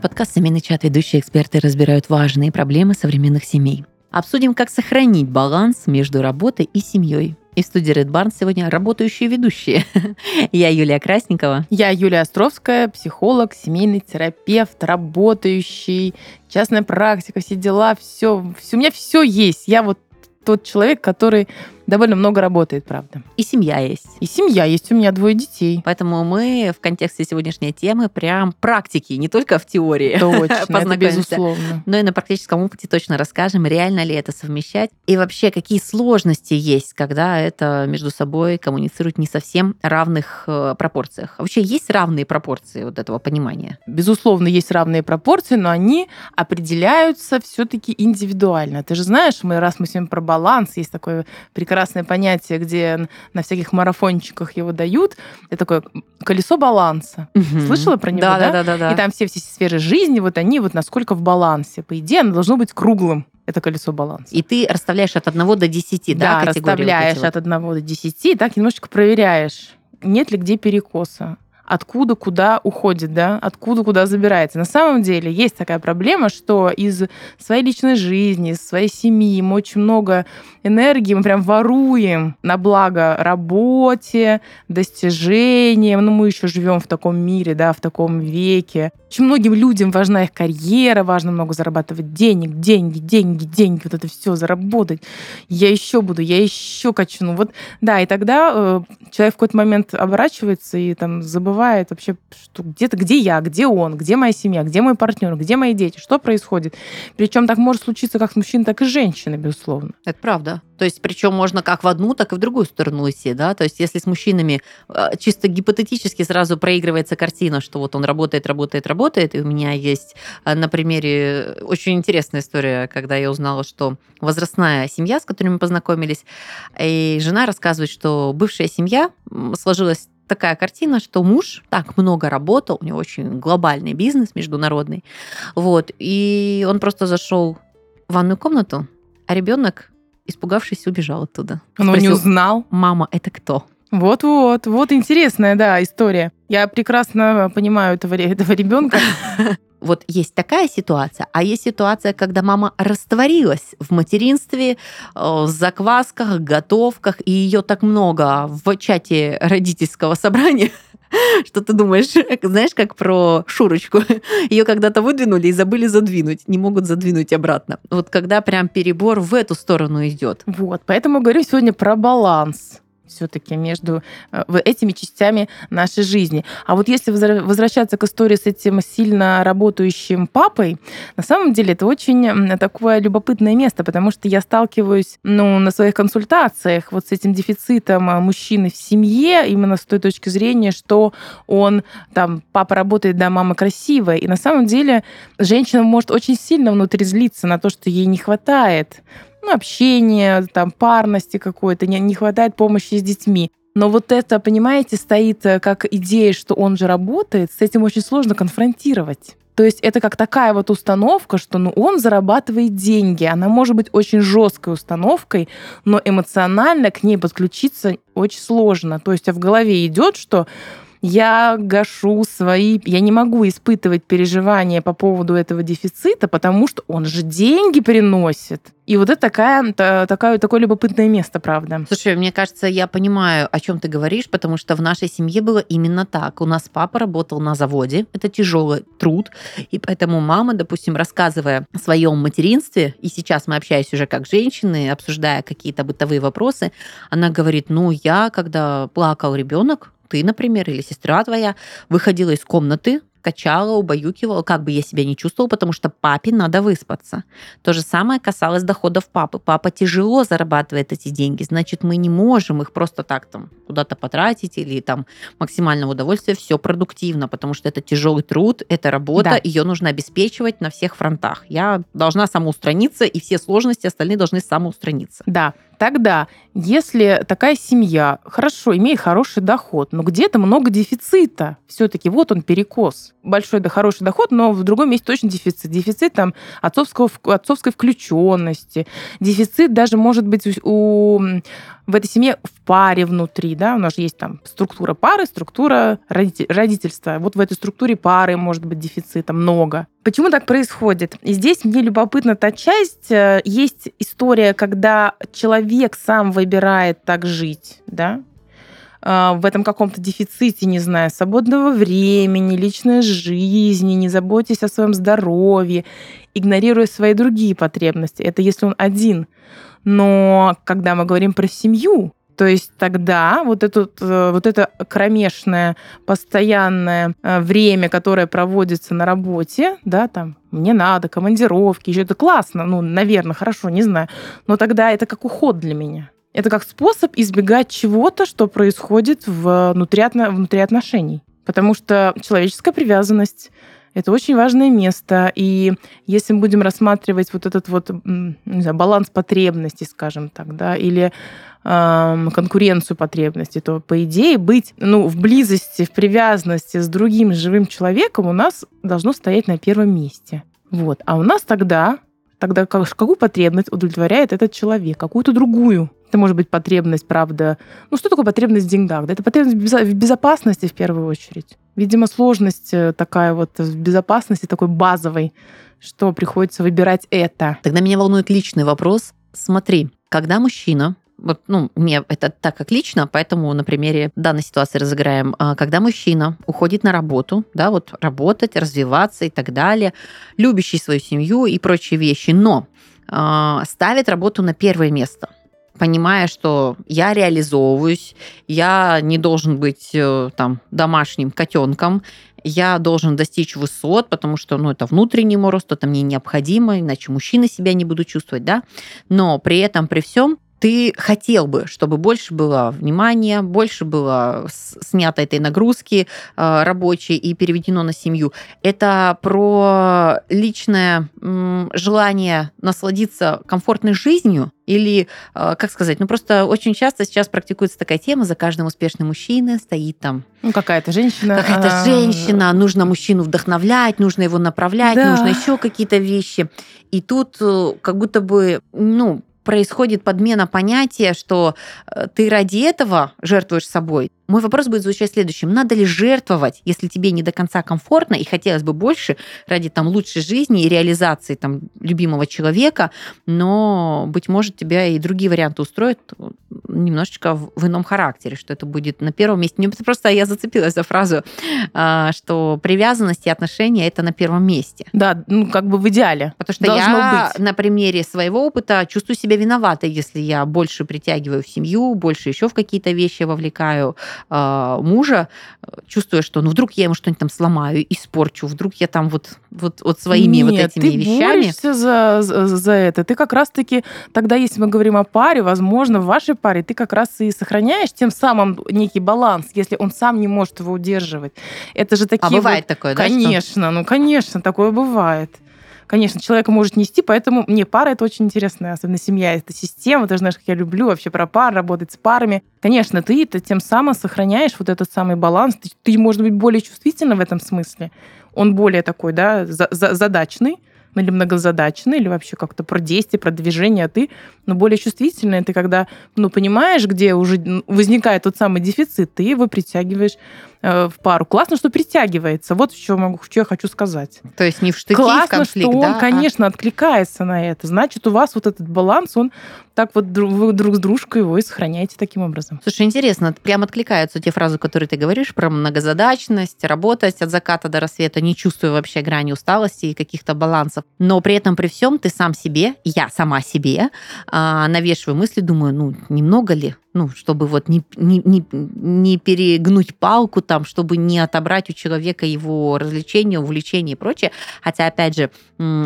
Это подкаст «Семейный чат». Ведущие эксперты разбирают важные проблемы современных семей. Обсудим, как сохранить баланс между работой и семьей. И в студии Red Barn сегодня работающие ведущие. Я Юлия Красникова. Я Юлия Островская, психолог, семейный терапевт, работающий, частная практика, все дела, все, все. У меня все есть. Я вот тот человек, который довольно много работает, правда. И семья есть. И семья есть, у меня двое детей. Поэтому мы в контексте сегодняшней темы прям практики, не только в теории точно, это безусловно. но и на практическом опыте точно расскажем, реально ли это совмещать, и вообще какие сложности есть, когда это между собой коммуницируют не совсем равных э, пропорциях. Вообще есть равные пропорции вот этого понимания? Безусловно, есть равные пропорции, но они определяются все-таки индивидуально. Ты же знаешь, мы раз мы сегодня про баланс, есть такое прекрасное прекрасное понятие, где на всяких марафончиках его дают. Это такое колесо баланса. Угу. Слышала про него, да, да? Да, да, да. И там все, все сферы жизни, вот они вот насколько в балансе. По идее, оно должно быть круглым это колесо баланса. И ты расставляешь от 1 до 10, да, Да, расставляешь вот от 1 до 10, так немножечко проверяешь, нет ли где перекоса откуда куда уходит, да, откуда куда забирается. На самом деле есть такая проблема, что из своей личной жизни, из своей семьи мы очень много энергии мы прям воруем на благо работе, достижениям. Ну, мы еще живем в таком мире, да, в таком веке. Очень многим людям важна их карьера, важно много зарабатывать денег, деньги, деньги, деньги, вот это все заработать. Я еще буду, я еще качну. Вот, да, и тогда э, человек в какой-то момент оборачивается и там забывает забывает вообще, что где-то, где я, где он, где моя семья, где мой партнер, где мои дети, что происходит. Причем так может случиться как с мужчиной, так и с женщиной, безусловно. Это правда. То есть, причем можно как в одну, так и в другую сторону идти, да. То есть, если с мужчинами а, чисто гипотетически сразу проигрывается картина, что вот он работает, работает, работает, и у меня есть а, на примере очень интересная история, когда я узнала, что возрастная семья, с которой мы познакомились, и жена рассказывает, что бывшая семья сложилась такая картина, что муж так много работал, у него очень глобальный бизнес международный, вот, и он просто зашел в ванную комнату, а ребенок, испугавшись, убежал оттуда. Он Спросил, не узнал. Мама, это кто? Вот-вот, вот интересная, да, история. Я прекрасно понимаю этого, этого ребенка. Вот есть такая ситуация, а есть ситуация, когда мама растворилась в материнстве, э, в заквасках, готовках, и ее так много в чате родительского собрания, что ты думаешь, знаешь, как про Шурочку. Ее когда-то выдвинули и забыли задвинуть, не могут задвинуть обратно. Вот когда прям перебор в эту сторону идет. Вот, поэтому говорю сегодня про баланс все-таки между э, этими частями нашей жизни. А вот если возвращаться к истории с этим сильно работающим папой, на самом деле это очень такое любопытное место, потому что я сталкиваюсь ну, на своих консультациях вот с этим дефицитом э, мужчины в семье, именно с той точки зрения, что он там, папа работает, да, мама красивая, и на самом деле женщина может очень сильно внутри злиться на то, что ей не хватает ну, общения, там, парности какой-то, не, не хватает помощи с детьми. Но вот это, понимаете, стоит э, как идея, что он же работает, с этим очень сложно конфронтировать. То есть это как такая вот установка, что ну, он зарабатывает деньги. Она может быть очень жесткой установкой, но эмоционально к ней подключиться очень сложно. То есть а в голове идет, что я гашу свои... Я не могу испытывать переживания по поводу этого дефицита, потому что он же деньги приносит. И вот это такая, такая, такое любопытное место, правда. Слушай, мне кажется, я понимаю, о чем ты говоришь, потому что в нашей семье было именно так. У нас папа работал на заводе, это тяжелый труд, и поэтому мама, допустим, рассказывая о своем материнстве, и сейчас мы общаемся уже как женщины, обсуждая какие-то бытовые вопросы, она говорит, ну, я, когда плакал ребенок, ты, например, или сестра твоя выходила из комнаты, качала, убаюкивала, как бы я себя не чувствовала, потому что папе надо выспаться. То же самое касалось доходов папы. Папа тяжело зарабатывает эти деньги, значит, мы не можем их просто так там куда-то потратить или там максимального удовольствия, все продуктивно, потому что это тяжелый труд, это работа, да. ее нужно обеспечивать на всех фронтах. Я должна самоустраниться, и все сложности остальные должны самоустраниться. Да, Тогда, если такая семья, хорошо, имеет хороший доход, но где-то много дефицита, все-таки вот он перекос. Большой да хороший доход, но в другом месте точно дефицит. Дефицит там отцовского, отцовской включенности. Дефицит даже может быть у, в этой семье в паре внутри, да, у нас же есть там структура пары, структура родительства. Вот в этой структуре пары может быть дефицита много. Почему так происходит? И здесь мне любопытна та часть, э, есть история, когда человек сам выбирает так жить, да, э, в этом каком-то дефиците, не знаю, свободного времени, личной жизни, не заботясь о своем здоровье, игнорируя свои другие потребности. Это если он один. Но когда мы говорим про семью, то есть тогда вот, это э, вот это кромешное, постоянное э, время, которое проводится на работе, да, там, мне надо, командировки, еще это классно, ну, наверное, хорошо, не знаю, но тогда это как уход для меня. Это как способ избегать чего-то, что происходит внутри, внутри отношений. Потому что человеческая привязанность это очень важное место. И если мы будем рассматривать вот этот вот не знаю, баланс потребностей, скажем так, да, или конкуренцию потребностей, то, по идее, быть ну, в близости, в привязанности с другим живым человеком у нас должно стоять на первом месте. Вот. А у нас тогда, тогда какую потребность удовлетворяет этот человек? Какую-то другую. Это может быть потребность, правда. Ну, что такое потребность в деньгах? Да, это потребность в безопасности в первую очередь. Видимо, сложность э, такая вот в безопасности, такой базовой, что приходится выбирать это. Тогда меня волнует личный вопрос. Смотри, когда мужчина вот, ну, мне это так как лично, поэтому на примере данной ситуации разыграем. А, когда мужчина уходит на работу, да, вот работать, развиваться и так далее, любящий свою семью и прочие вещи, но э, ставит работу на первое место – понимая, что я реализовываюсь, я не должен быть э, там домашним котенком, я должен достичь высот, потому что ну, это внутренний мой рост, это мне необходимо, иначе мужчина себя не буду чувствовать, да. Но при этом, при всем, ты хотел бы, чтобы больше было внимания, больше было снято этой нагрузки э, рабочей и переведено на семью. Это про личное желание насладиться комфортной жизнью или, э, как сказать, ну просто очень часто сейчас практикуется такая тема, за каждым успешным мужчиной стоит там... Ну, какая-то женщина. Какая-то а... женщина, нужно мужчину вдохновлять, нужно его направлять, да. нужно еще какие-то вещи. И тут э, как будто бы, ну, происходит подмена понятия, что э, ты ради этого жертвуешь собой, мой вопрос будет звучать следующим. Надо ли жертвовать, если тебе не до конца комфортно и хотелось бы больше ради там лучшей жизни и реализации там любимого человека, но, быть может, тебя и другие варианты устроят немножечко в ином характере, что это будет на первом месте. Мне просто я зацепилась за фразу, а, что привязанность и отношения это на первом месте. Да, ну как бы в идеале. Потому что Должно я быть. на примере своего опыта чувствую себя виноватой, если я больше притягиваю в семью, больше еще в какие-то вещи вовлекаю, э, мужа, чувствуя, что ну вдруг я ему что-нибудь там сломаю, испорчу, вдруг я там вот, вот, вот своими Нет, вот этими ты вещами. борешься за, за, за это. Ты как раз-таки, тогда, если мы говорим о паре, возможно, в вашей паре ты как раз и сохраняешь тем самым некий баланс, если он сам не может его удерживать. Это же такие... А бывает вот, такое, да? Конечно, что? ну, конечно, такое бывает конечно, человека может нести, поэтому мне пара это очень интересно, особенно семья, это система, ты знаешь, как я люблю вообще про пар, работать с парами. Конечно, ты это тем самым сохраняешь вот этот самый баланс, ты, ты может быть более чувствительна в этом смысле, он более такой, да, за, за, задачный, ну, или многозадачный, или вообще как-то про действие, про движение, а ты ну, более чувствительная. Ты когда ну, понимаешь, где уже возникает тот самый дефицит, ты его притягиваешь в пару. Классно, что притягивается. Вот что, могу, что я хочу сказать. То есть не в штыки, Классно, в конфликт, что он, да? конечно, откликается на это. Значит, у вас вот этот баланс, он так вот вы друг с дружкой его и сохраняете таким образом. Слушай, интересно, прям откликаются те фразы, которые ты говоришь про многозадачность, работать от заката до рассвета, не чувствуя вообще грани усталости и каких-то балансов. Но при этом, при всем, ты сам себе, я сама себе, а, навешиваю мысли, думаю, ну, немного ли? ну, чтобы вот не, не, не, не перегнуть палку там, чтобы не отобрать у человека его развлечения, увлечения и прочее. Хотя, опять же,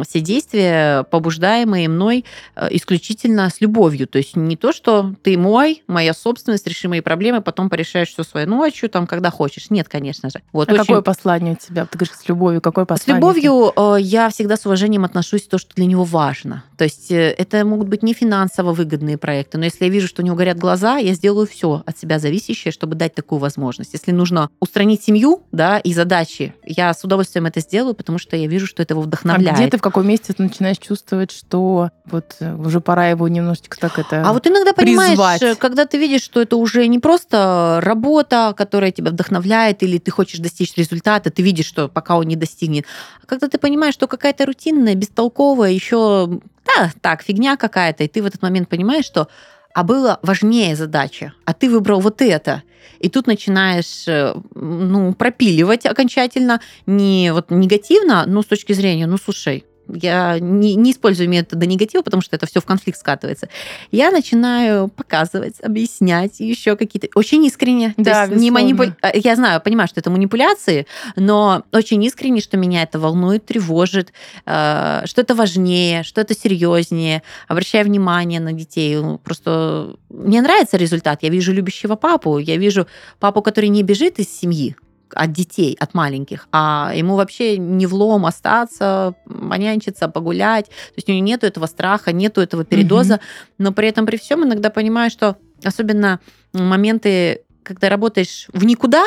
все действия, побуждаемые мной э, исключительно с любовью любовью. То есть не то, что ты мой, моя собственность, реши мои проблемы, потом порешаешь все своей ночью, там, когда хочешь. Нет, конечно же. Вот а очень... какое послание у тебя? Ты говоришь, с любовью, какое послание? С любовью э, я всегда с уважением отношусь к то, что для него важно. То есть э, это могут быть не финансово выгодные проекты, но если я вижу, что у него горят глаза, я сделаю все от себя зависящее, чтобы дать такую возможность. Если нужно устранить семью, да, и задачи, я с удовольствием это сделаю, потому что я вижу, что это его вдохновляет. А где ты в каком месте ты начинаешь чувствовать, что вот э, уже пора его немножечко так это А вот иногда призвать. понимаешь, когда ты видишь, что это уже не просто работа, которая тебя вдохновляет, или ты хочешь достичь результата, ты видишь, что пока он не достигнет. А когда ты понимаешь, что какая-то рутинная, бестолковая, еще да, так, фигня какая-то, и ты в этот момент понимаешь, что а было важнее задача, а ты выбрал вот это. И тут начинаешь э, ну, пропиливать окончательно, не вот негативно, но с точки зрения, ну слушай, я не, не использую методы негатива, потому что это все в конфликт скатывается. Я начинаю показывать, объяснять еще какие-то очень искренне. Да, не манипу... А, я знаю, понимаю, что это манипуляции, но очень искренне, что меня это волнует, тревожит, э, что это важнее, что это серьезнее. Обращаю внимание на детей. Ну, просто мне нравится результат. Я вижу любящего папу, я вижу папу, который не бежит из семьи, от детей, от маленьких, а ему вообще не влом остаться, понянчиться, погулять. То есть у него нету этого страха, нету этого передоза, угу. но при этом при всем иногда понимаю, что особенно моменты, когда работаешь в никуда,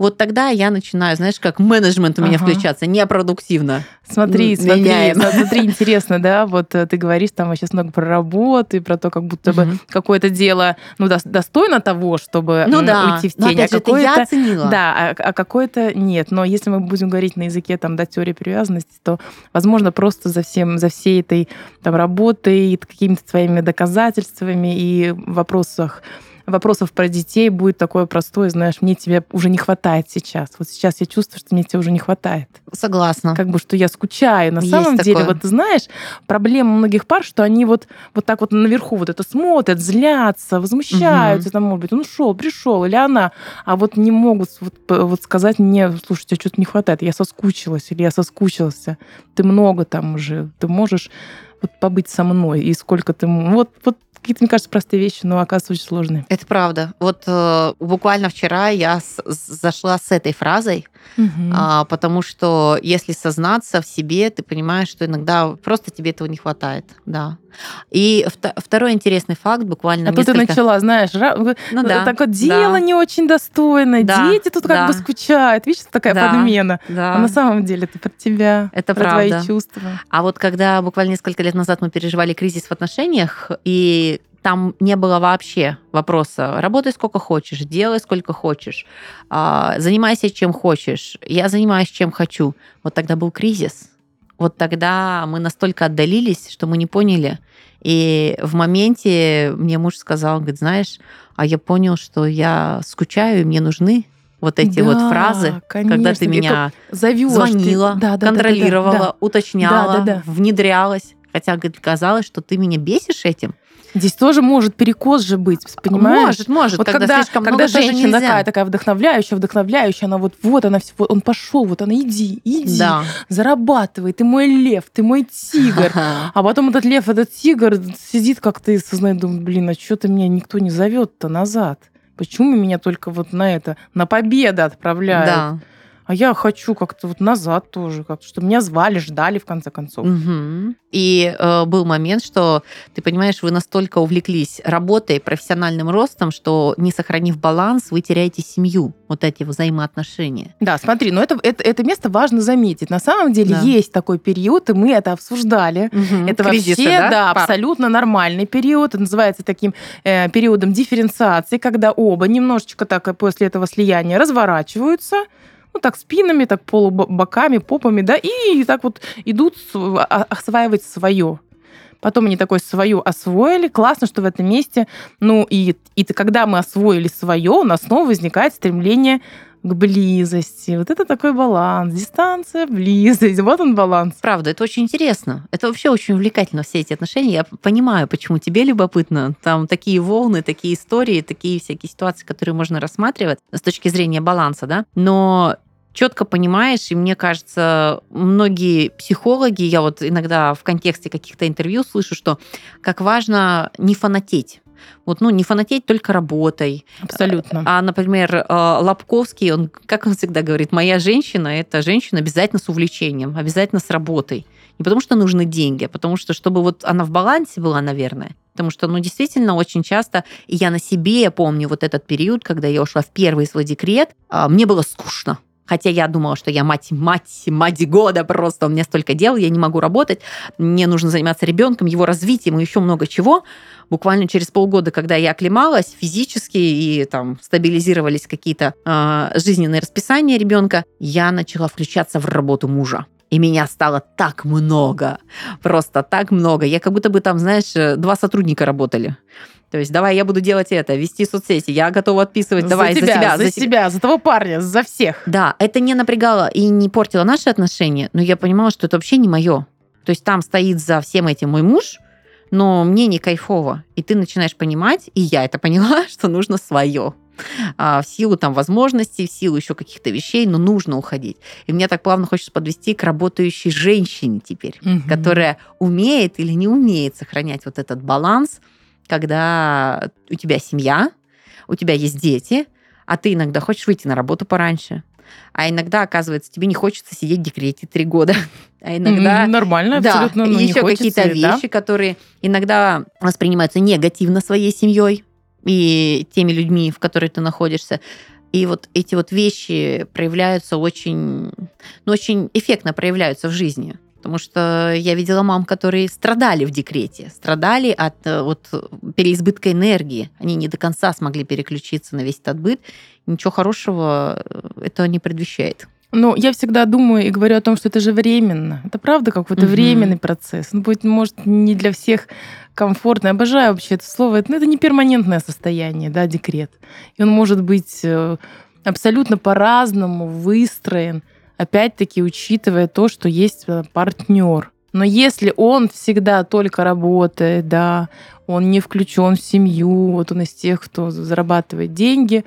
вот тогда я начинаю, знаешь, как менеджмент у меня ага. включаться, непродуктивно. Смотри, смотри, смотри, интересно, да, вот э, ты говоришь там сейчас много про работу и про то, как будто бы какое-то дело, ну, достойно того, чтобы ну, да. уйти в тень, Но, а какое-то... я оценила. Да, а, а какое-то нет. Но если мы будем говорить на языке там, да, теории привязанности, то, возможно, просто за всем, за всей этой там работой, какими-то твоими доказательствами и вопросах вопросов про детей будет такое простое, знаешь, мне тебя уже не хватает сейчас. Вот сейчас я чувствую, что мне тебя уже не хватает. Согласна. Как бы, что я скучаю. На Есть самом такое. деле, вот ты знаешь, проблема многих пар, что они вот, вот так вот наверху вот это смотрят, злятся, возмущаются, угу. там, может быть, он ушел, пришел, или она, а вот не могут вот, вот сказать мне, слушай, тебе что-то не хватает, я соскучилась, или я соскучился, ты много там уже, ты можешь вот побыть со мной, и сколько ты... Вот, вот какие-то, мне кажется, простые вещи, но оказывается очень сложные. Это правда. Вот э, буквально вчера я с, зашла с этой фразой, угу. а, потому что если сознаться в себе, ты понимаешь, что иногда просто тебе этого не хватает, да. И второй интересный факт, буквально А несколько... тут ты начала, знаешь, ну, да, такое дело да. не очень достойное, да, дети тут да. как бы скучают, видишь, такая да, подмена. Да. А на самом деле это про тебя, это про правда. твои чувства. А вот когда буквально несколько лет назад мы переживали кризис в отношениях, и там не было вообще вопроса «работай сколько хочешь, делай сколько хочешь, а, занимайся чем хочешь, я занимаюсь чем хочу». Вот тогда был кризис. Вот тогда мы настолько отдалились, что мы не поняли. И в моменте мне муж сказал, говорит, знаешь, а я понял, что я скучаю, и мне нужны вот эти да, вот фразы, конечно. когда ты меня зовешь, звонила, ты... да, да, контролировала, да, да, да. уточняла, да, да, да. внедрялась. Хотя говорит, казалось, что ты меня бесишь этим. Здесь тоже может перекос же быть, понимаешь? Может, может. Вот когда, когда, слишком когда много женщина такая, такая вдохновляющая, вдохновляющая, она вот, вот она все, он пошел, вот она иди, иди, да. зарабатывай, ты мой лев, ты мой тигр. А потом этот лев, этот тигр сидит как-то и сознает, думает, блин, а что-то меня никто не зовет-то назад? Почему меня только вот на это, на победу отправляют? Да а я хочу как-то вот назад тоже, как чтобы меня звали, ждали в конце концов. Угу. И э, был момент, что ты понимаешь, вы настолько увлеклись работой, профессиональным ростом, что не сохранив баланс, вы теряете семью, вот эти взаимоотношения. Да, смотри, но это, это, это место важно заметить. На самом деле да. есть такой период, и мы это обсуждали. Угу. Это Кризисы, вообще, да, да абсолютно нормальный период. Это называется таким э, периодом дифференциации, когда оба немножечко так после этого слияния разворачиваются, ну, так спинами, так полубоками, попами, да, и так вот идут осваивать свое. Потом они такое свое освоили. Классно, что в этом месте, ну, и, и когда мы освоили свое, у нас снова возникает стремление к близости. Вот это такой баланс. Дистанция, близость. Вот он баланс. Правда, это очень интересно. Это вообще очень увлекательно, все эти отношения. Я понимаю, почему тебе любопытно. Там такие волны, такие истории, такие всякие ситуации, которые можно рассматривать с точки зрения баланса, да. Но четко понимаешь, и мне кажется, многие психологи, я вот иногда в контексте каких-то интервью слышу, что как важно не фанатеть. Вот, ну, не фанатеть только работой. Абсолютно. А, например, э, Лобковский, он, как он всегда говорит, моя женщина – это женщина обязательно с увлечением, обязательно с работой. Не потому что нужны деньги, а потому что, чтобы вот она в балансе была, наверное. Потому что, ну, действительно, очень часто, и я на себе помню вот этот период, когда я ушла в первый свой декрет, а, мне было скучно. Хотя я думала, что я мать, мать, мать года просто, у меня столько дел, я не могу работать, мне нужно заниматься ребенком, его развитием и еще много чего. Буквально через полгода, когда я оклемалась физически и там стабилизировались какие-то э, жизненные расписания ребенка, я начала включаться в работу мужа. И меня стало так много, просто так много. Я как будто бы там, знаешь, э, два сотрудника работали. То есть давай я буду делать это, вести соцсети, я готова отписывать, за давай тебя, за себя, за, за себя, за того парня, за всех. Да, это не напрягало и не портило наши отношения, но я понимала, что это вообще не мое. То есть там стоит за всем этим мой муж, но мне не кайфово. И ты начинаешь понимать, и я это поняла, что нужно свое. А, в силу там возможностей, в силу еще каких-то вещей, но нужно уходить. И мне так плавно хочется подвести к работающей женщине теперь, Мгм. которая умеет или не умеет сохранять вот этот баланс, когда у тебя семья, у тебя есть дети, а ты иногда хочешь выйти на работу пораньше. А иногда, оказывается, тебе не хочется сидеть в декрете три года. А иногда Нормально, да, абсолютно. ну, не еще какие-то да. вещи, которые иногда воспринимаются негативно своей семьей и теми людьми, в которых ты находишься. И вот эти вот вещи проявляются очень, ну, очень эффектно проявляются в жизни. Потому что я видела мам, которые страдали в декрете, страдали от э, вот, переизбытка энергии. Они не до конца смогли переключиться на весь этот быт. Ничего хорошего э, это не предвещает. Ну, я всегда думаю и говорю о том, что это же временно. Это правда какой-то Мгм. временный процесс. Ну, быть может, не для всех комфортно. Обожаю вообще это слово. Это, ну, это не перманентное состояние, да, декрет. И он может быть э, абсолютно по-разному выстроен, опять-таки учитывая то, что есть партнер. Но если он всегда только работает, да, он не включен в семью, вот он из тех, кто зарабатывает деньги,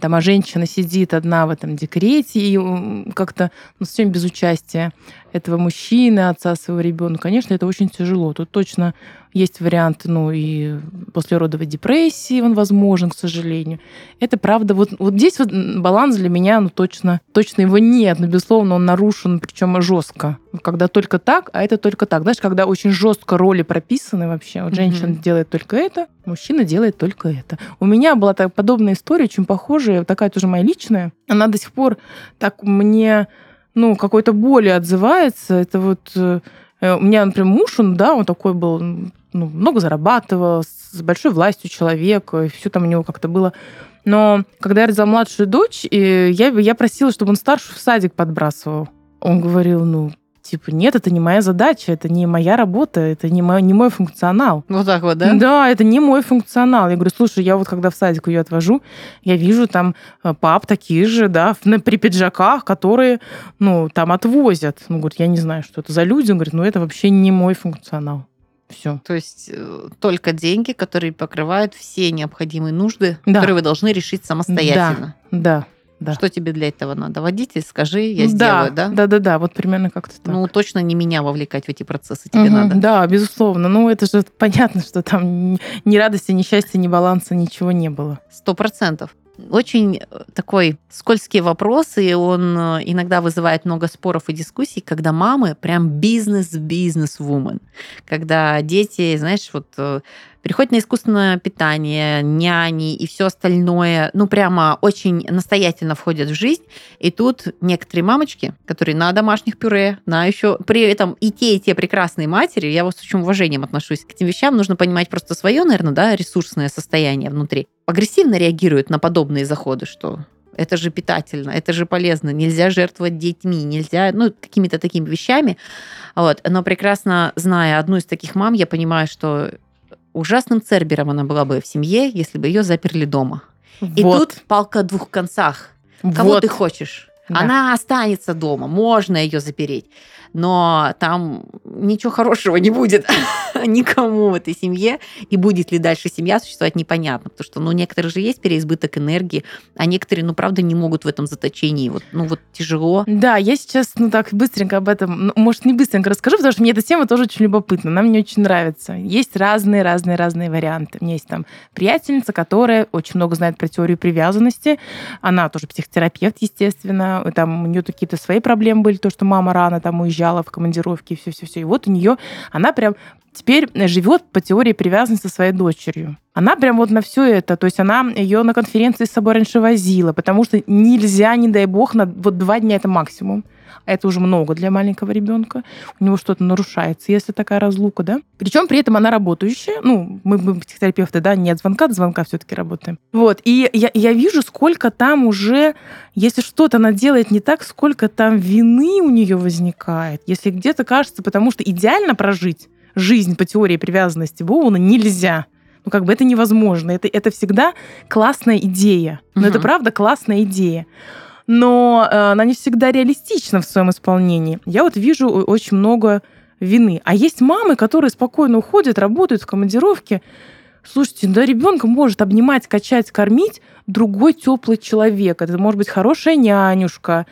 там, а женщина сидит одна в этом декрете и как-то ну, совсем без участия этого мужчины, отца своего ребенка, конечно, это очень тяжело. Тут точно есть вариант, ну, и послеродовой депрессии, он возможен, к сожалению. Это правда. Вот, вот здесь вот баланс для меня, ну, точно, точно его нет. Но, безусловно, он нарушен, причем жестко. Когда только так, а это только так. Знаешь, когда очень жестко роли прописаны вообще. Вот женщина Мгм. делает только это, мужчина делает только это. У меня была так, подобная история, очень похожая, такая тоже моя личная. Она до сих пор так мне, ну, какой-то болью отзывается. Это вот э, у меня, например, муж, он, да, он такой был, ну, много зарабатывал, с большой властью человек, и все там у него как-то было. Но когда я родила младшую дочь, и я, я просила, чтобы он старшую в садик подбрасывал. Он говорил, ну, типа, нет, это не моя задача, это не моя работа, это не мой, не мой функционал. Вот так вот, Да, это не мой функционал. Я говорю, слушай, я вот когда в садик ее отвожу, я вижу там э, пап такие же, да, при пиджаках, которые, ну, там отвозят. Ну, говорит, я не знаю, что это за люди. Он говорит, ну, это вообще не мой функционал. Все. То есть э, только деньги, которые покрывают все необходимые нужды, Да. которые вы должны решить самостоятельно. Да, да. Что тебе для этого надо? Водитель, скажи, я да, сделаю, да? Да, да, да, вот примерно как-то так. Ну, точно не меня вовлекать в эти процессы тебе Мгм, надо. Да, безусловно. Ну, это же понятно, что там ни радости, ни счастья, ни баланса, ничего не было. Сто процентов. Очень э, такой скользкий вопрос, и он э, иногда вызывает много споров и дискуссий, когда мамы прям бизнес-бизнес-вумен. Когда дети, знаешь, вот э, переходят на искусственное питание, няни и все остальное, ну, прямо очень настоятельно входят в жизнь. И тут некоторые мамочки, которые на домашних пюре, на еще при этом и те, и те прекрасные матери, я вот с очень уважением отношусь к этим вещам, нужно понимать просто свое, наверное, да, ресурсное состояние внутри. Агрессивно реагируют на подобные заходы, что это же питательно, это же полезно, нельзя жертвовать детьми, нельзя, ну, какими-то такими вещами. Вот. Но прекрасно зная одну из таких мам, я понимаю, что ужасным цербером она была бы в семье, если бы ее заперли дома. И вот, тут палка о двух концах. Кого вот. ты хочешь? Да. Она останется дома, можно ее запереть. Но там ничего хорошего не будет никому в этой семье. И будет ли дальше семья существовать, непонятно. Потому что, ну, некоторые же есть переизбыток энергии, а некоторые, ну, правда, не могут в этом заточении. Вот, ну, вот тяжело. Да, я сейчас, ну, так быстренько об этом, ну, может, не быстренько расскажу, потому что мне эта тема тоже очень любопытна. Она мне очень нравится. Есть разные-разные-разные варианты. У меня есть там приятельница, которая очень много знает про теорию привязанности. Она тоже психотерапевт, естественно. Там у нее какие-то свои проблемы были, то, что мама рано там уезжала в командировки все-все-все. И вот у нее, она прям теперь живет по теории привязанности со своей дочерью. Она прям вот на все это, то есть она ее на конференции с собой раньше возила, потому что нельзя, не дай бог, на вот два дня это максимум. А это уже много для маленького ребенка. У него что-то нарушается, если такая разлука, да. Причем при этом она работающая. Ну, мы, мы психотерапевты, да, не от звонка до звонка все-таки работаем. Вот. И я, я вижу, сколько там уже, если что-то она делает не так, сколько там вины у нее возникает. Если где-то кажется, потому что идеально прожить жизнь по теории привязанности Боуна нельзя. Ну, как бы это невозможно. Это, это всегда классная идея. Но угу. это правда классная идея но э, она не всегда реалистична в своем исполнении. Я вот вижу очень много вины. А есть мамы, которые спокойно уходят, работают в командировке. Слушайте, да ребенка может обнимать, качать, кормить другой теплый человек. Это может быть хорошая нянюшка,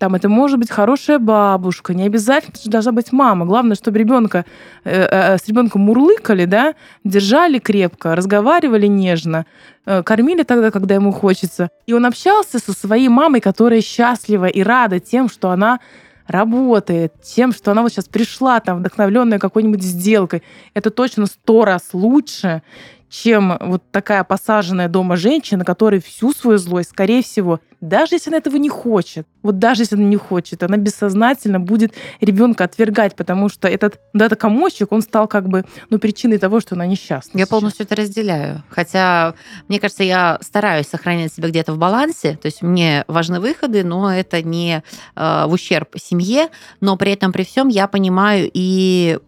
там это может быть хорошая бабушка, не обязательно это должна быть мама. Главное, чтобы ребенка э, э, с ребенком мурлыкали, да, держали крепко, разговаривали нежно, э, кормили тогда, когда ему хочется. И он общался со своей мамой, которая счастлива и рада тем, что она работает, тем, что она вот сейчас пришла там вдохновленная какой-нибудь сделкой. Это точно сто раз лучше, чем вот такая посаженная дома женщина, которая всю свою злость, скорее всего, даже если она этого не хочет, вот даже если она не хочет, она бессознательно будет ребенка отвергать, потому что этот, да, этот комочек, он стал как бы ну, причиной того, что она несчастна. Я сейчас. полностью это разделяю. Хотя, мне кажется, я стараюсь сохранять себя где-то в балансе, то есть мне важны выходы, но это не э, в ущерб семье, но при этом, при всем я понимаю и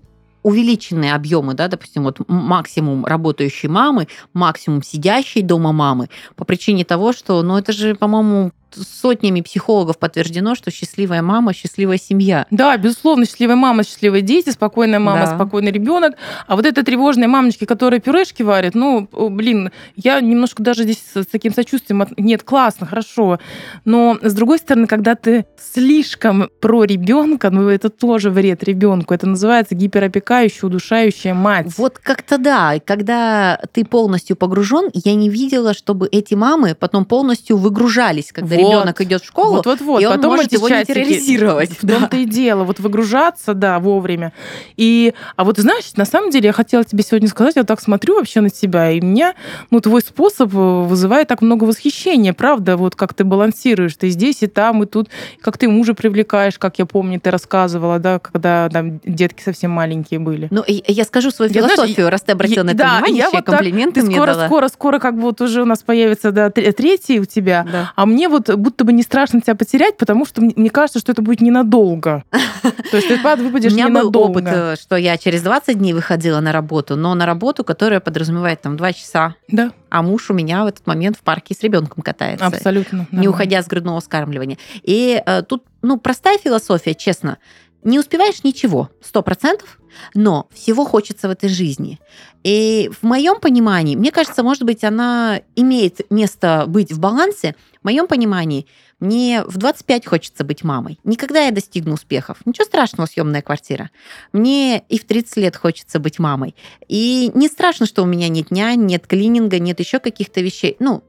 увеличенные объемы, да, допустим, вот максимум работающей мамы, максимум сидящей дома мамы, по причине того, что, ну, это же, по-моему, сотнями психологов подтверждено, что счастливая мама, счастливая семья. Да, безусловно, счастливая мама, счастливые дети, спокойная мама, да. спокойный ребенок. А вот это тревожные мамочки, которые пюрешки варят, ну, блин, я немножко даже здесь с таким сочувствием, нет, классно, хорошо. Но с другой стороны, когда ты слишком про ребенка, ну, это тоже вред ребенку. Это называется гиперопекающая, удушающая мать. Вот как-то да. Когда ты полностью погружен, я не видела, чтобы эти мамы потом полностью выгружались, когда вот. Ребенок идет в школу, вот, вот, вот. и он Потом может его нейтрализировать. В том-то и дело. Вот выгружаться, да, вовремя. И, а вот знаешь, на самом деле я хотела тебе сегодня сказать, я так смотрю вообще на тебя, и меня, ну, твой способ э, вызывает так много восхищения, правда, вот как ты балансируешь, ты здесь и там, и тут, как ты мужа привлекаешь, как я помню, ты рассказывала, да, когда там детки совсем маленькие были. Ну, я скажу свою философию, знаешь, раз ты обратила я, на это да, внимание, я вот комплименты так, ты мне скоро, дала. скоро, скоро, как бы вот уже у нас появится, да, третий у тебя, да. а мне вот будто бы не страшно тебя потерять, потому что мне кажется, что это будет ненадолго. То есть ты выпадешь ненадолго. У меня был опыт, э, что я через 20 дней выходила на работу, но на работу, которая подразумевает там 2 часа. Да. А муж у меня в этот момент в парке с ребенком катается. Абсолютно. Не уходя с грудного вскармливания. И э, тут, ну, простая философия, честно. Не успеваешь ничего, сто процентов, но всего хочется в этой жизни. И в моем понимании, мне кажется, может быть, она имеет место быть в балансе. В моем понимании, мне в 25 хочется быть мамой. Никогда я достигну успехов. Ничего страшного, съемная квартира. Мне и в 30 лет хочется быть мамой. И не страшно, что у меня нет нянь, нет клининга, нет еще каких-то вещей. Ну,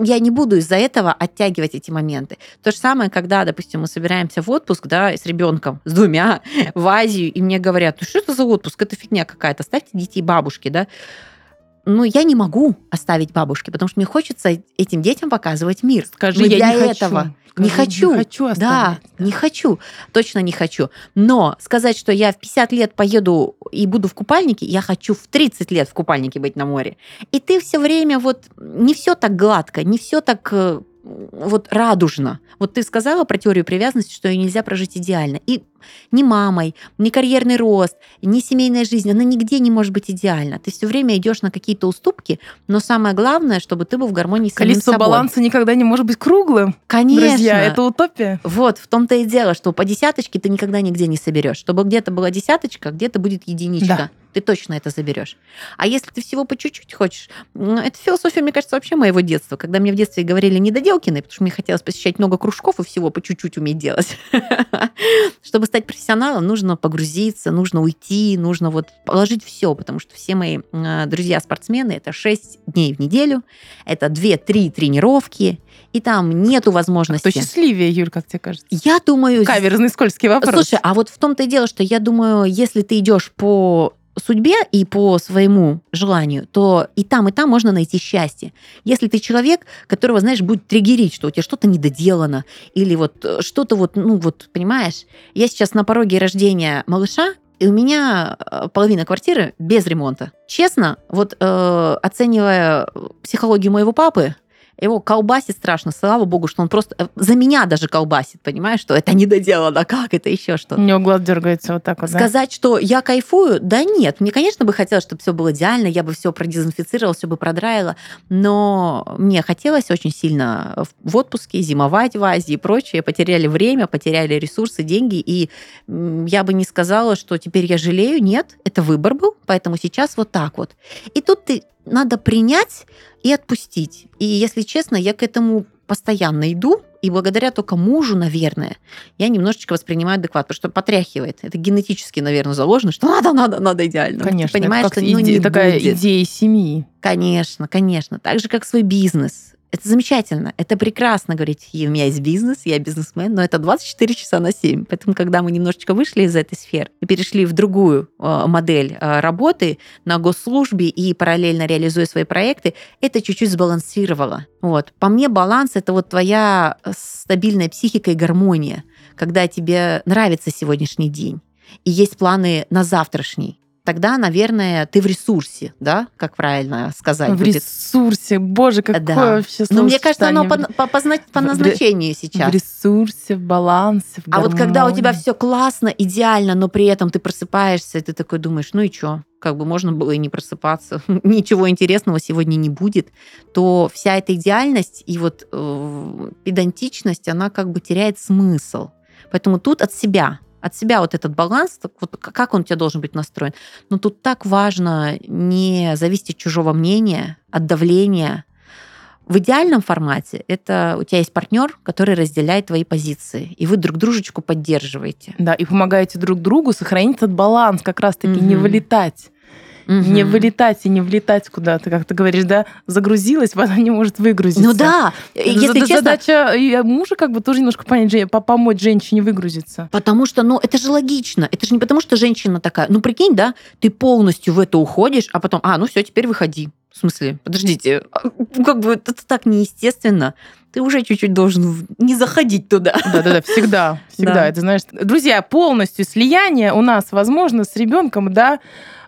я не буду из-за этого оттягивать эти моменты. То же самое, когда, допустим, мы собираемся в отпуск, да, с ребенком, с двумя, в Азию, и мне говорят, ну что это за отпуск, это фигня какая-то, ставьте детей бабушки, да. Но я не могу оставить бабушки, потому что мне хочется этим детям показывать мир. Скажи, Мы я для не этого. Хочу. Скажи, не хочу. Не хочу оставить. Да, да, не хочу. Точно не хочу. Но сказать, что я в 50 лет поеду и буду в купальнике, я хочу в 30 лет в купальнике быть на море. И ты все время вот не все так гладко, не все так э, вот радужно. Вот ты сказала про теорию привязанности, что ее нельзя прожить идеально. И ни мамой, ни карьерный рост, ни семейная жизнь, она нигде не может быть идеальна. Ты все время идешь на какие-то уступки, но самое главное, чтобы ты был в гармонии с самим Колесо собой. баланса никогда не может быть круглым. Конечно. Друзья, это утопия. Вот, в том-то и дело, что по десяточке ты никогда нигде не соберешь. Чтобы где-то была десяточка, где-то будет единичка. Да. Ты точно это заберешь. А если ты всего по чуть-чуть хочешь, м, это философия, мне кажется, вообще моего детства. Когда мне в детстве говорили недоделкины, потому что мне хотелось посещать много кружков и всего по чуть-чуть уметь делать. Чтобы стать профессионалом, нужно погрузиться, нужно уйти, нужно вот положить все, потому что все мои э, друзья-спортсмены это 6 дней в неделю, это 2-3 тренировки, и там нету возможности. счастливее, Юль, как тебе кажется? Я думаю, Каверзный скользкий вопрос. Слушай, а вот в том-то и дело, что я думаю, если ты идешь по судьбе и по своему желанию, то и там, и там можно найти счастье. Если ты человек, которого, знаешь, будет триггерить, что у тебя что-то недоделано, или вот э, что-то вот, ну вот, понимаешь, я сейчас на пороге рождения малыша, и у меня э, половина квартиры без ремонта. Честно, вот э, оценивая психологию моего папы, его колбасит страшно, слава богу, что он просто э, за меня даже колбасит, понимаешь, что это недоделано, как это еще что-то. У него глаз дергается вот так вот, да? Сказать, что я кайфую, да нет. Мне, конечно, бы хотелось, чтобы все было идеально, я бы все продезинфицировала, все бы продраила, но мне хотелось очень сильно в- отпуске зимовать в Азии и прочее. Потеряли время, потеряли ресурсы, деньги, и я бы не сказала, что теперь я жалею. Нет, это выбор был, поэтому сейчас вот так вот. И тут ты надо принять и отпустить. И, если честно, я к этому постоянно иду, и благодаря только мужу, наверное, я немножечко воспринимаю адекват, потому что потряхивает. Это генетически, наверное, заложено, что надо, надо, надо идеально. Конечно, Ты понимаешь, что ну, иде- не такая будет. идея семьи. Конечно, конечно. Так же, как свой бизнес. Это замечательно, это прекрасно говорить, «И у меня есть бизнес, я бизнесмен, но это 24 часа на 7. Поэтому, когда мы немножечко вышли из этой сферы и перешли в другую э, модель э, работы на госслужбе и параллельно реализуя свои проекты, это чуть-чуть сбалансировало. Вот. По мне баланс — это вот твоя э, стабильная психика и гармония, когда тебе нравится сегодняшний день и есть планы на завтрашний тогда, наверное, ты в ресурсе, да, как правильно сказать В будет. ресурсе. Боже, какое Да. вообще Но мне кажется, оно по, по, по по в- в- назначению В сейчас. ресурсе, в балансе, в А вот когда у тебя гармонии. все классно, идеально, но при этом ты просыпаешься, и ты такой думаешь, ну и что? Как бы можно было и не просыпаться, ничего интересного сегодня не будет, то вся эта идеальность и вот э, педантичность, она как бы теряет смысл. Поэтому тут от себя, от себя вот этот баланс, вот как он у тебя должен быть настроен. Но тут так важно не зависеть от чужого мнения, от давления. В идеальном формате это у тебя есть партнер, который разделяет твои позиции, и вы друг дружечку поддерживаете. Да, и помогаете друг другу сохранить этот баланс, как раз-таки не Мгм. Вылетать. Не вылетать и не влетать куда-то, как ты говоришь, да, загрузилась, потом не может выгрузиться. Ну да, Это если зада- честно, задача мужа как бы тоже немножко понять, помочь женщине выгрузиться. Потому что, ну, это же логично. Это же не потому, что женщина такая. Ну, прикинь, да, ты полностью в это уходишь, а потом, а, ну все, теперь выходи. В смысле, подождите, а, ну, как бы это так неестественно. Ты уже чуть-чуть должен не заходить туда. Да-да-да, всегда, всегда. Да. Это знаешь, друзья, полностью слияние у нас возможно с ребенком, да,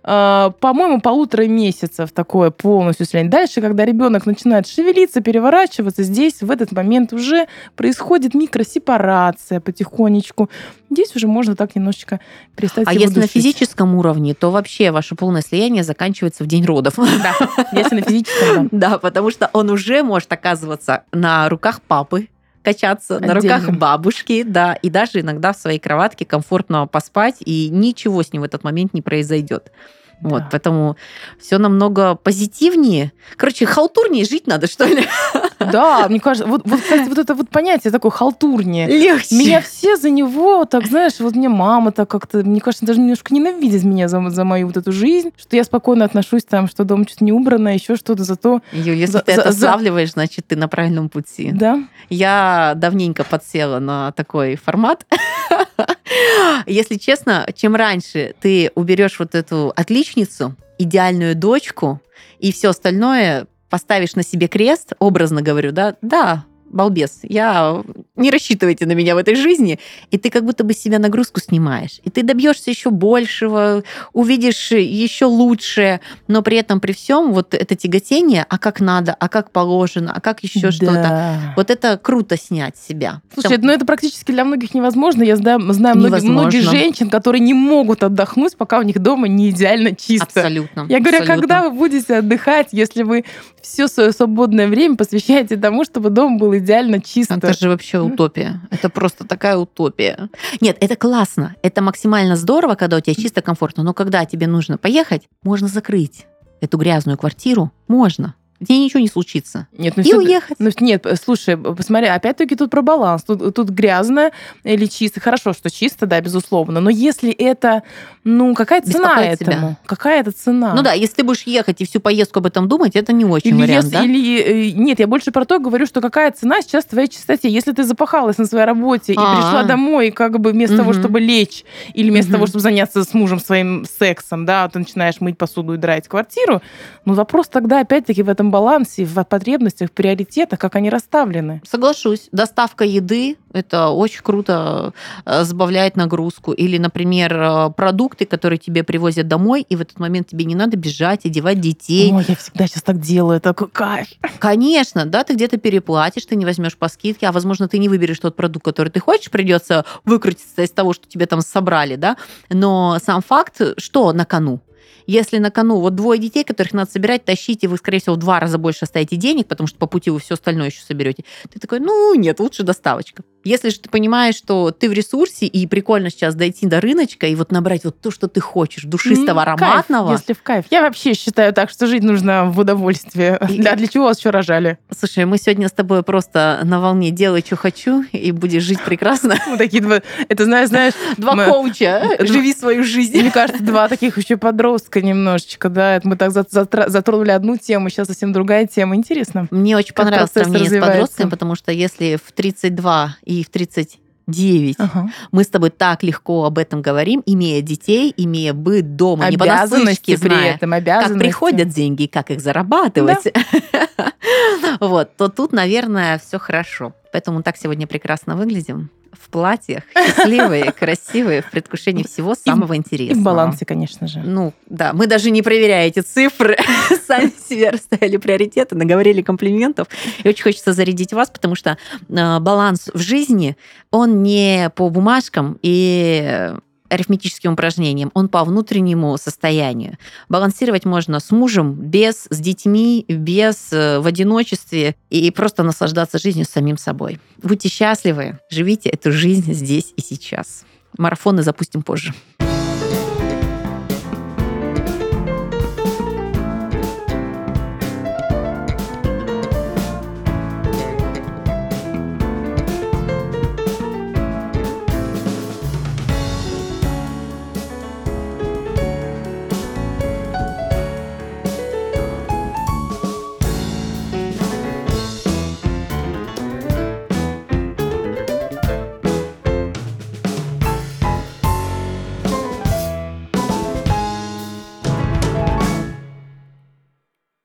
по-моему, полутора месяцев такое полностью слияние. Дальше, когда ребенок начинает шевелиться, переворачиваться, здесь в этот момент уже происходит микросепарация потихонечку. Здесь уже можно так немножечко перестать А если на душить. физическом уровне, то вообще ваше полное слияние заканчивается в день родов. Да, если на физическом. Да, потому что он уже может оказываться на руках папы, качаться на руках Отдельно. бабушки, да, и даже иногда в своей кроватке комфортно поспать, и ничего с ним в этот момент не произойдет. Вот, Да. поэтому все намного позитивнее. Короче, халтурнее жить надо, что ли? Да, мне кажется, вот, вот, кстати, вот это вот понятие такое халтурнее. Легче. Меня все за него, так знаешь, вот мне мама так как-то, мне кажется, даже немножко ненавидит меня за, за мою вот эту жизнь, что я спокойно отношусь там, что дом что-то не убрано, еще что-то, зато, Юль, если за- ты это за- за- славливаешь, значит, ты на правильном пути. да, Я давненько подсела на такой формат. Если честно, чем раньше ты уберешь вот эту отличницу, идеальную дочку, и все остальное поставишь на себе крест, образно говорю, да, да, балбес, я не рассчитывайте на меня в этой жизни. И ты как будто бы себя нагрузку снимаешь. И ты добьешься еще большего, увидишь еще лучшее, но при этом при всем вот это тяготение, а как надо, а как положено, а как еще Да. что-то. Вот это круто снять себя. Слушай, Там- ну это практически для многих невозможно. Я знаю, знаю Невозможно. многих женщин, которые не могут отдохнуть, пока у них дома не идеально чисто. абсолютно. Я говорю, а абсолютно. когда вы будете отдыхать, если вы все свое свободное время посвящаете тому, чтобы дом был идеально чисто? Это же вообще утопия. Это просто такая утопия. Нет, это классно. Это максимально здорово, когда у тебя чисто комфортно. Но когда тебе нужно поехать, можно закрыть эту грязную квартиру. Можно. Где ничего не случится. Нет, ну И всё- уехать. Ну, нет, слушай, посмотри, опять-таки тут про баланс. Тут, тут грязно или чисто. Хорошо, что чисто, да, безусловно. Но если это, ну, какая цена Беспокоит тебя. этому? Какая это цена? Ну да, если ты будешь ехать и всю поездку об этом думать, это не очень Или, вариант, если, да? или э, нет, я больше про то говорю, что какая цена сейчас твоей чистоте. Если ты запахалась на своей работе и А. пришла домой, как бы вместо того, Мгм. чтобы лечь, или вместо Мгм. того, чтобы заняться с мужем своим сексом, да, ты начинаешь мыть посуду и драить квартиру, ну вопрос тогда опять-таки в этом балансе, в потребностях, в приоритетах, как они расставлены. Соглашусь. Доставка еды – это очень круто э, сбавляет нагрузку. Или, например, э, продукты, которые тебе привозят домой, и в этот момент тебе не надо бежать, одевать детей. Ой, я всегда сейчас так делаю, это такой кайф. Конечно, да, ты где-то переплатишь, ты не возьмешь по скидке, а возможно, ты не выберешь тот продукт, который ты хочешь, придется выкрутиться из того, что тебе там собрали, да. Но сам факт, что на кону? Если на кону вот двое детей, которых надо собирать, тащить, и вы, скорее всего, в два раза больше оставите денег, потому что по пути вы все остальное еще соберете, ты такой, ну, нет, лучше доставочка. Если же ты понимаешь, что ты в ресурсе, и прикольно сейчас дойти до рыночка и вот набрать вот то, что ты хочешь, душистого, кайф, ароматного, если в кайф. Я вообще считаю так, что жить нужно в удовольствие. И- Для, для чего вас еще рожали? Слушай, мы сегодня с тобой просто на волне «делай, что хочу», и будешь жить прекрасно. Мы такие два, это знаешь, знаешь, Два коуча, живи свою жизнь. мне кажется, два таких еще подростка немножечко, да. Мы так затронули одну тему, сейчас совсем другая тема. Интересно. Мне очень понравилось сравнение с подростками, потому что если в 32 и в 39 Ага. мы с тобой так легко об этом говорим, имея детей, имея быт дома, не понаслышке при зная, этом, как обязанности. приходят деньги и как их зарабатывать, вот, то тут, наверное, все хорошо. Поэтому так сегодня прекрасно выглядим. В платьях, счастливые, красивые, в предвкушении всего самого И интересного. в балансе, конечно же. Ну, да, мы даже не проверяя эти цифры, сами себе расставили приоритеты, наговорили комплиментов. И очень хочется зарядить вас, потому что э, баланс в жизни, он не по бумажкам и арифметическим упражнениям, он по внутреннему состоянию. Балансировать можно с мужем, без, с детьми, без, э, в одиночестве и просто наслаждаться жизнью самим собой. Будьте счастливы, живите эту жизнь здесь и сейчас. Марафоны запустим позже.